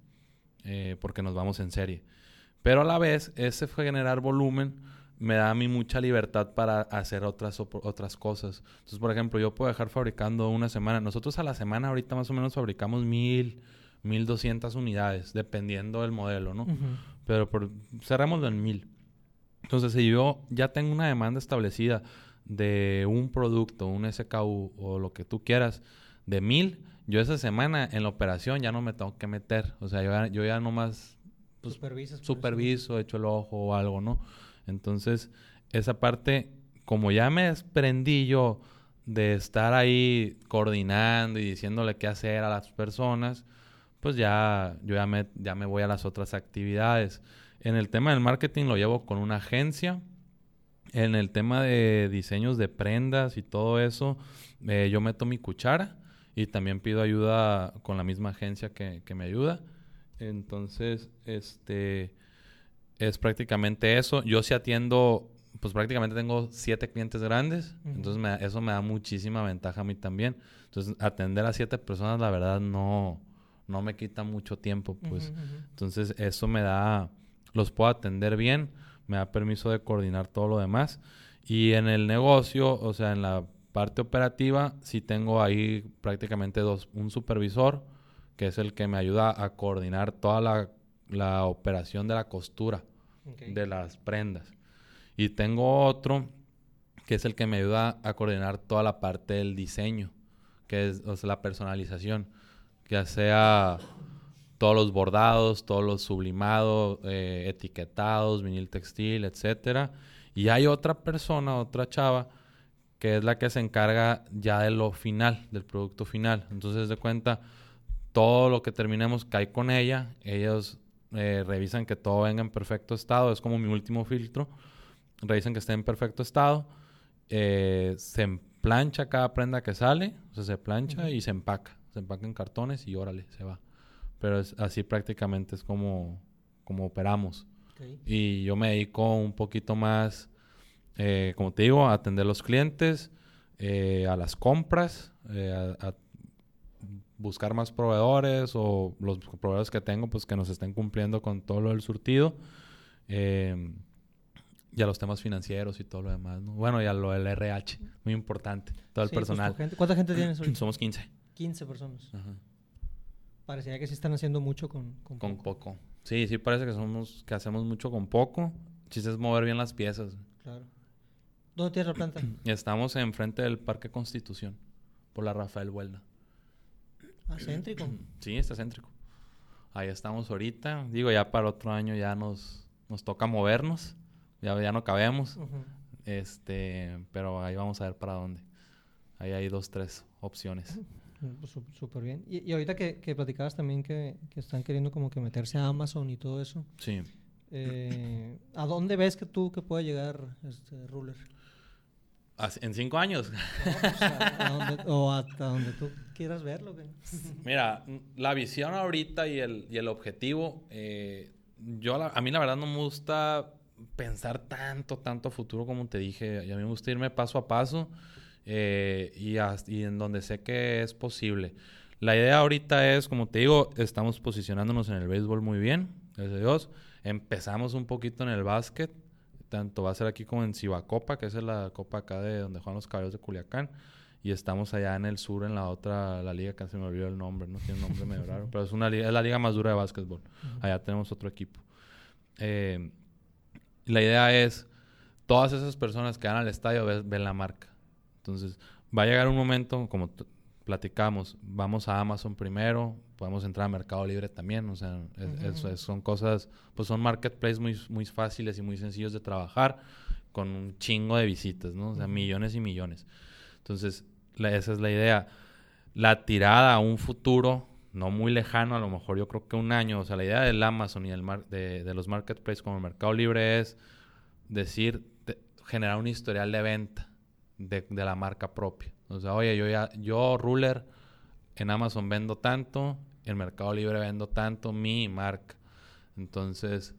eh, porque nos vamos en serie. Pero a la vez, ese generar volumen me da a mí mucha libertad para hacer otras, otras cosas. Entonces, por ejemplo, yo puedo dejar fabricando una semana. Nosotros a la semana ahorita más o menos fabricamos mil, mil doscientas unidades, dependiendo del modelo, ¿no? Pero por, cerramos en mil. Entonces, si yo ya tengo una demanda establecida de un producto, un SKU o lo que tú quieras, de mil, yo esa semana en la operación ya no me tengo que meter. O sea, yo, ya, yo ya nomás pues, superviso, echo el ojo o algo, ¿no? Entonces, esa parte, como ya me desprendí yo de estar ahí coordinando y diciéndole qué hacer a las personas, pues ya yo ya me, ya me voy a las otras actividades. En el tema del marketing lo llevo con una agencia. En el tema de diseños de prendas y todo eso, eh, yo meto mi cuchara y también pido ayuda con la misma agencia que, que me ayuda. Entonces, este es prácticamente eso. Yo sí atiendo, pues prácticamente tengo siete clientes grandes, entonces eso me da muchísima ventaja a mí también. Entonces, atender a siete personas, la verdad, no, no me quita mucho tiempo, pues. Entonces, eso me da, los puedo atender bien, me da permiso de coordinar todo lo demás. Y en el negocio, o sea, en la parte operativa, sí tengo ahí prácticamente dos, un supervisor, que es el que me ayuda a coordinar toda la, la operación de la costura de las prendas. Y tengo otro que es el que me ayuda a coordinar toda la parte del diseño, que es la personalización ya sea todos los bordados, todos los sublimados, eh, etiquetados, vinil textil, etcétera. Y hay otra persona, otra chava, que es la que se encarga ya de lo final, del producto final. Entonces, de cuenta, todo lo que terminemos cae con ella. Ellos eh, revisan que todo venga en perfecto estado. Es como mi último filtro. Revisan que esté en perfecto estado. Eh, se plancha cada prenda que sale. O sea, se plancha y se empaca se empaca en cartones y órale, se va. Pero es, así prácticamente es como, como operamos. Y yo me dedico un poquito más, eh, como te digo, a atender los clientes, a las compras, eh, a, buscar más proveedores o los proveedores que tengo, pues que nos estén cumpliendo con todo lo del surtido. y a los temas financieros y todo lo demás, Bueno, y a lo del RH, muy importante, todo el pues, personal. ¿Cuánta gente tienes hoy? Somos 15. 15 personas. Ajá. Parecería que se están haciendo mucho con, con, poco. Sí, sí parece que somos que hacemos mucho con poco. Chiste es mover bien las piezas. Claro. ¿Dónde tienes la planta? Estamos enfrente del Parque Constitución, por la Rafael Huelda. Ah, céntrico. sí, está céntrico. Ahí estamos ahorita. Digo, ya para otro año ya nos, nos toca movernos. Ya, ya no cabemos. Este, pero ahí vamos a ver para dónde. Ahí hay dos, tres opciones. Pues, súper bien. Y, ahorita que, que, platicabas también que, que, están queriendo como que meterse a Amazon y todo eso. Sí. Eh, ¿A dónde ves que tú que puede llegar este Ruler? ¿En cinco años? Pues, o hasta donde tú quieras verlo. Mira, la visión ahorita y el, y el objetivo, eh, yo a mí la verdad no me gusta pensar tanto, tanto futuro como te dije. Y a mí me gusta irme paso a paso. Eh, y, en donde sé que es posible. La idea ahorita es, como te digo, estamos posicionándonos en el béisbol muy bien, gracias a Dios. Empezamos un poquito en el básquet, tanto va a ser aquí como en Cibacopa, que es la copa acá de donde juegan los caballos de Culiacán. Y estamos allá en el sur, en la otra, la liga que se me olvidó el nombre, no tiene nombre medio raro, pero es, una es la liga más dura de básquetbol. Allá tenemos otro equipo. Eh, la idea es, todas esas personas que van al estadio ven la marca. Entonces, va a llegar un momento, como platicamos, vamos a Amazon primero, podemos entrar a Mercado Libre también, o sea, son cosas, pues son marketplaces muy, muy fáciles y muy sencillos de trabajar, con un chingo de visitas, ¿no? O sea, millones y millones. Entonces, esa es la idea. La tirada a un futuro no muy lejano, a lo mejor yo creo que un año, o sea, la idea del Amazon y el de, de, los marketplaces como el Mercado Libre es decir, generar un historial de venta de, la marca propia. O sea, oye, yo ya, yo ruler en Amazon vendo tanto, en Mercado Libre vendo tanto, mi marca. Entonces,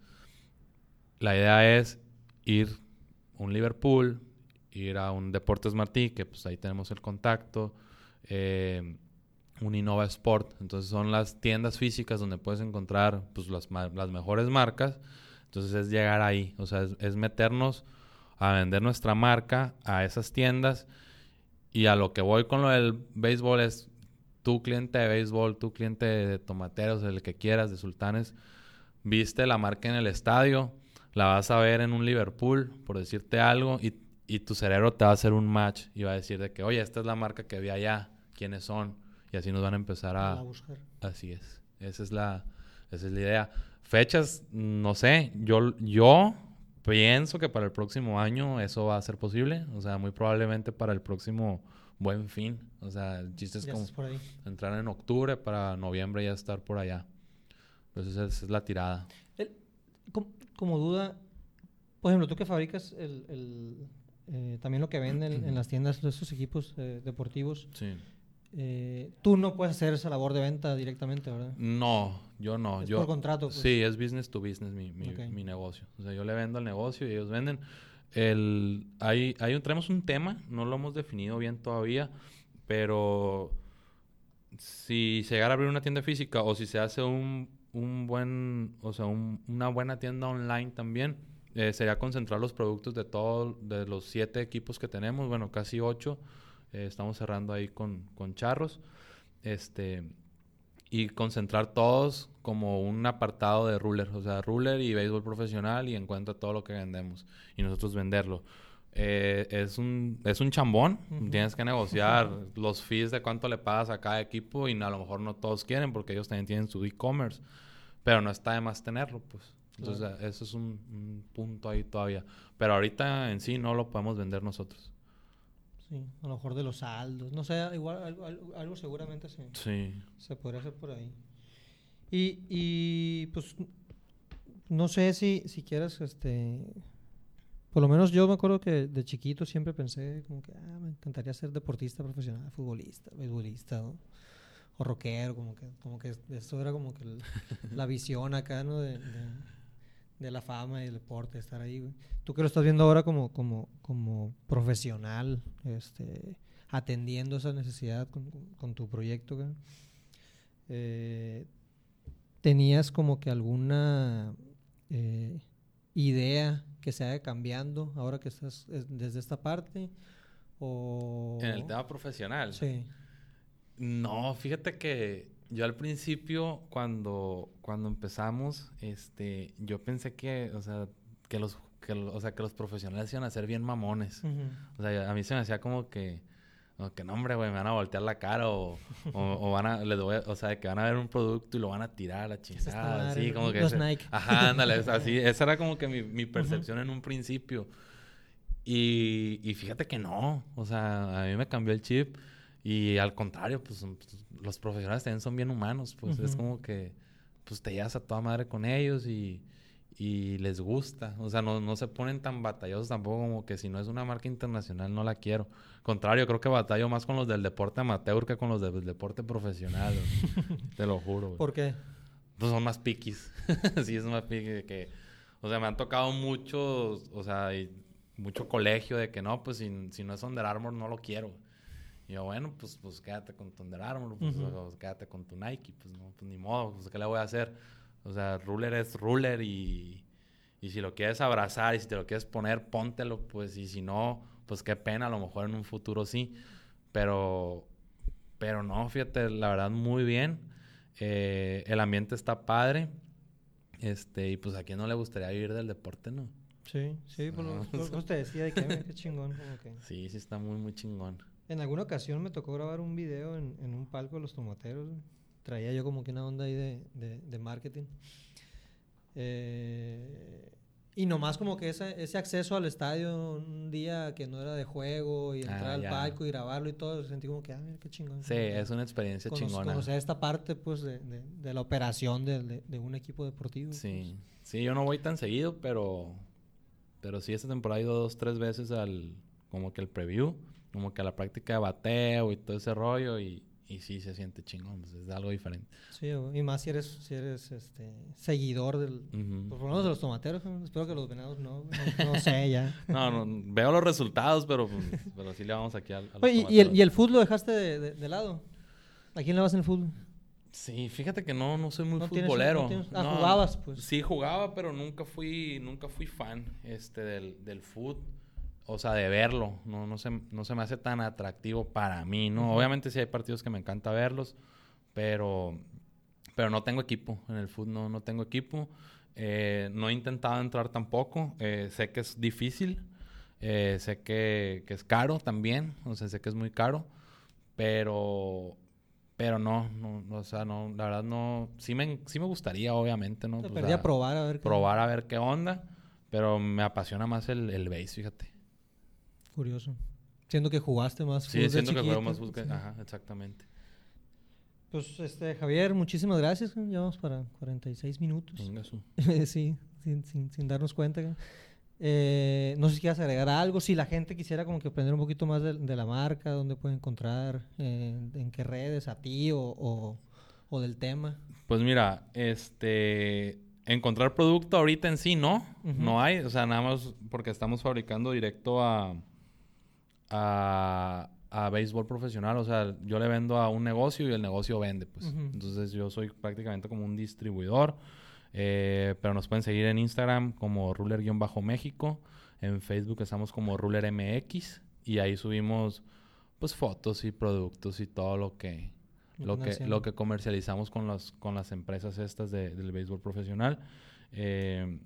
la idea es ir a un Liverpool, ir a un Deportes Martí, que pues ahí tenemos el contacto, eh, un Innova Sport. Entonces son las tiendas físicas donde puedes encontrar pues, las, las mejores marcas. Entonces es llegar ahí, o sea, es meternos a vender nuestra marca a esas tiendas. Y a lo que voy con lo del béisbol es tu cliente de béisbol, tu cliente de tomateros, el que quieras, de sultanes, viste la marca en el estadio, la vas a ver en un Liverpool, por decirte algo, y, y tu cerebro te va a hacer un match y va a decir de que, oye, esta es la marca que vi allá, quiénes son, y así nos van a empezar a, a buscar. Así es, esa es la, esa es la idea. Fechas, no sé, yo, yo Pienso que para el próximo año eso va a ser posible. O sea, muy probablemente para el próximo, buen fin. O sea, el chiste es Ya como por ahí. entrar en octubre para noviembre ya estar por allá. Pues esa es, la tirada. Como, como duda, por ejemplo, tú que fabricas el, el, eh, también lo que venden en las tiendas de estos equipos eh, deportivos, Sí. Eh, tú no puedes hacer esa labor de venta directamente, ¿verdad? No, yo no. Es yo, por contrato, pues. Sí, es business to business mi, mi, negocio. O sea, yo le vendo al negocio y ellos venden. El, hay, hay un, tenemos un tema, no lo hemos definido bien todavía, pero si se llegara a abrir una tienda física o si se hace un, un buen, o sea, un- una buena tienda online también, eh, sería concentrar los productos de todos, de los siete equipos que tenemos, bueno, casi ocho. Eh, estamos cerrando ahí con, con charros. Este, y concentrar todos como un apartado de ruler, o sea, ruler y béisbol profesional y encuentra todo lo que vendemos y nosotros venderlo. Eh, es un es un chambón, Ujú. tienes que negociar los fees de cuánto le pagas a cada equipo y a lo mejor no todos quieren porque ellos también tienen su e-commerce, pero no está de más tenerlo, pues. Entonces, eso es un, un punto ahí todavía. Pero ahorita en sí no lo podemos vender nosotros. Sí, a lo mejor de los saldos, no sé, igual algo, algo- algo seguramente se, Sí. se podría hacer por ahí. Y, y pues no sé si, si quieres, este, por lo menos yo me acuerdo que de chiquito siempre pensé como que ah, me encantaría ser deportista profesional, futbolista, beisbolista o, o rockero, como que, como que eso era como que la visión acá, ¿no? De, de- de la fama y el deporte, estar ahí, güey. Tú que lo estás viendo ahora como, como, como profesional, este, atendiendo esa necesidad con, con- tu proyecto, güey. Eh, ¿Tenías como que alguna eh, idea que se vaya cambiando ahora que estás desde esta parte? O... En el tema profesional. Sí. No, fíjate que yo al principio, cuando, cuando empezamos, este, yo pensé que, o sea, que los, que, o sea, que los profesionales iban a ser bien mamones. Ujú. O sea, a mí se me hacía como que, que no, hombre, güey, me van a voltear la cara o, o, o van a, les o sea, que van a ver un producto y lo van a tirar a la chingada. madre? Sí, como que... No ese- es Nike. Ajá, ándale, así. Esa era como que mi, mi percepción en un principio. Y, y fíjate que no, o sea, a mí me cambió el chip y al contrario, pues pues, los profesionales también son bien humanos, pues es Ujú. como que pues te llevas a toda madre con ellos y, y les gusta, o sea, no, no se ponen tan batallosos tampoco como que si no es una marca internacional no la quiero. Contrario, creo que batallo más con los del deporte amateur que con los del deporte profesional, te lo juro. güey. ¿Por qué? Pues son más piquis. sí, es más piquis que... O sea, me han tocado muchos... O sea, y mucho colegio de que no, pues si, si no es Under Armour no lo quiero. Y yo, bueno, pues, pues quédate con tu Under Armour, pues, quédate con tu Nike. Pues no, pues ni modo, pues ¿qué le voy a hacer? O sea, ruler es ruler y... Y si lo quieres abrazar y si te lo quieres poner, póntelo, pues. Y si no, pues qué pena, a lo mejor en un futuro sí. Pero... Pero no, fíjate, la verdad, muy bien. Eh, el ambiente está padre. Este, y pues a quién no le gustaría vivir del deporte, ¿no? Sí, sí, por lo por lo que te decía de que "Mira, qué chingón. como que- Sí, sí está muy, muy chingón. En alguna ocasión me tocó grabar un video en, en un palco de los tomateros. Traía yo como que una onda ahí de, de- de marketing. Eh, y nomás como que ese, ese acceso al estadio un día que no era de juego y entrar Ah, al palco y grabarlo y todo, sentí como que, ah, mira qué chingón. Sí, es una experiencia cono- chingona. Conocer esta parte pues de, de- de la operación de, de- de un equipo deportivo. Sí, sí, yo no voy tan seguido, pero, pero sí esta temporada he ido dos, tres veces al, como que el preview, como que a la práctica de bateo y todo ese rollo y, y sí se siente chingón, pues es algo diferente. Sí, y más si eres, si eres este, seguidor del... Ujú. Por lo menos de los tomateros, espero que los venados no, no, no sé ya. No, no, veo los resultados, pero, pues, pero sí le vamos aquí al, Oye, ¿y- ¿y el. ¿y el fútbol lo dejaste de, de- de lado? ¿A quién le vas en el fútbol? Sí, fíjate que no, no soy muy No tienes- futbolero. no tienes- ah, jugabas, pues. Sí, jugaba, pero nunca fui, nunca fui fan este, del, del fútbol. O sea, de verlo. No, no, se, no se me hace tan atractivo para mí, ¿no? Obviamente sí hay partidos que me encanta verlos, pero, pero no tengo equipo. En el fútbol no, no tengo equipo. Eh, no he intentado entrar tampoco. Eh, sé que es difícil. Eh, sé que, que es caro también. O sea, sé que es muy caro. Pero, pero no, no, o sea, no, la verdad no, sí me, sí me gustaría, obviamente, ¿no? Te Pues, probar a ver qué- probar a ver qué onda, pero me apasiona más el, el base, fíjate. Curioso. Siendo que jugaste más Sí, fútbol de siento que chiquito, más fútbol. sí. Ajá, exactamente. Pues, este, Javier, muchísimas gracias. Ya vamos para 46 minutos. Venga, su. sí, sin, sin, sin darnos cuenta. Eh, no sé si quieres agregar algo. Si la gente quisiera como que aprender un poquito más de, de la marca, dónde puede encontrar, eh, en qué redes, a ti o, o, o del tema. Pues mira, este. Encontrar producto ahorita en sí, no. No hay. O sea, nada más porque estamos fabricando directo a. a. a béisbol profesional. O sea, yo le vendo a un negocio y el negocio vende, pues. Entonces yo soy prácticamente como un distribuidor. Eh, pero nos pueden seguir en Instagram como ruler-méxico. En Facebook estamos como rulermx. Y ahí subimos pues fotos y productos y todo lo que lo que, lo que comercializamos con las, con las empresas estas de- del béisbol profesional. Eh,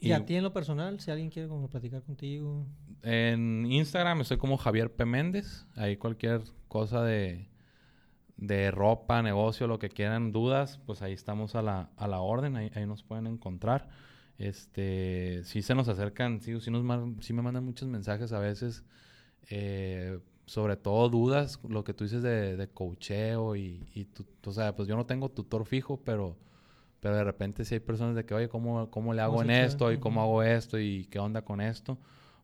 Y, a ti en lo personal, si alguien quiere como platicar contigo. en Instagram estoy como Javier P. Méndez. Ahí cualquier cosa de, de ropa, negocio, lo que quieran, dudas, pues ahí estamos a la, a la orden. Ahí, ahí nos pueden encontrar. Este, sí se nos acercan, sí, sí, nos sí me mandan muchos mensajes a veces. eh, sobre todo dudas, lo que tú dices de, de coacheo y, y tu- o sea, pues yo no tengo tutor fijo, pero, pero de repente si hay personas de que, oye, ¿cómo, cómo le hago ¿Cómo en esto? ¿Y cómo hago esto? ¿Y qué onda con esto?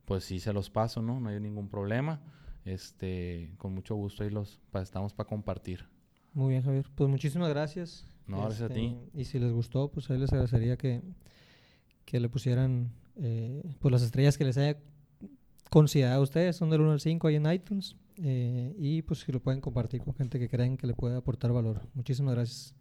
Pues sí se los paso, ¿no? No hay ningún problema. Este, con mucho gusto ahí los, pa- estamos para compartir. Muy bien, Javier. Pues muchísimas gracias. No, gracias a ti. Y si les gustó, pues ahí les agradecería que, que le pusieran eh, pues las estrellas que les haya considerado a ustedes. Son del 1 al 5 ahí en iTunes. eh, y pues si lo pueden compartir con gente que creen que le puede aportar valor. Muchísimas gracias.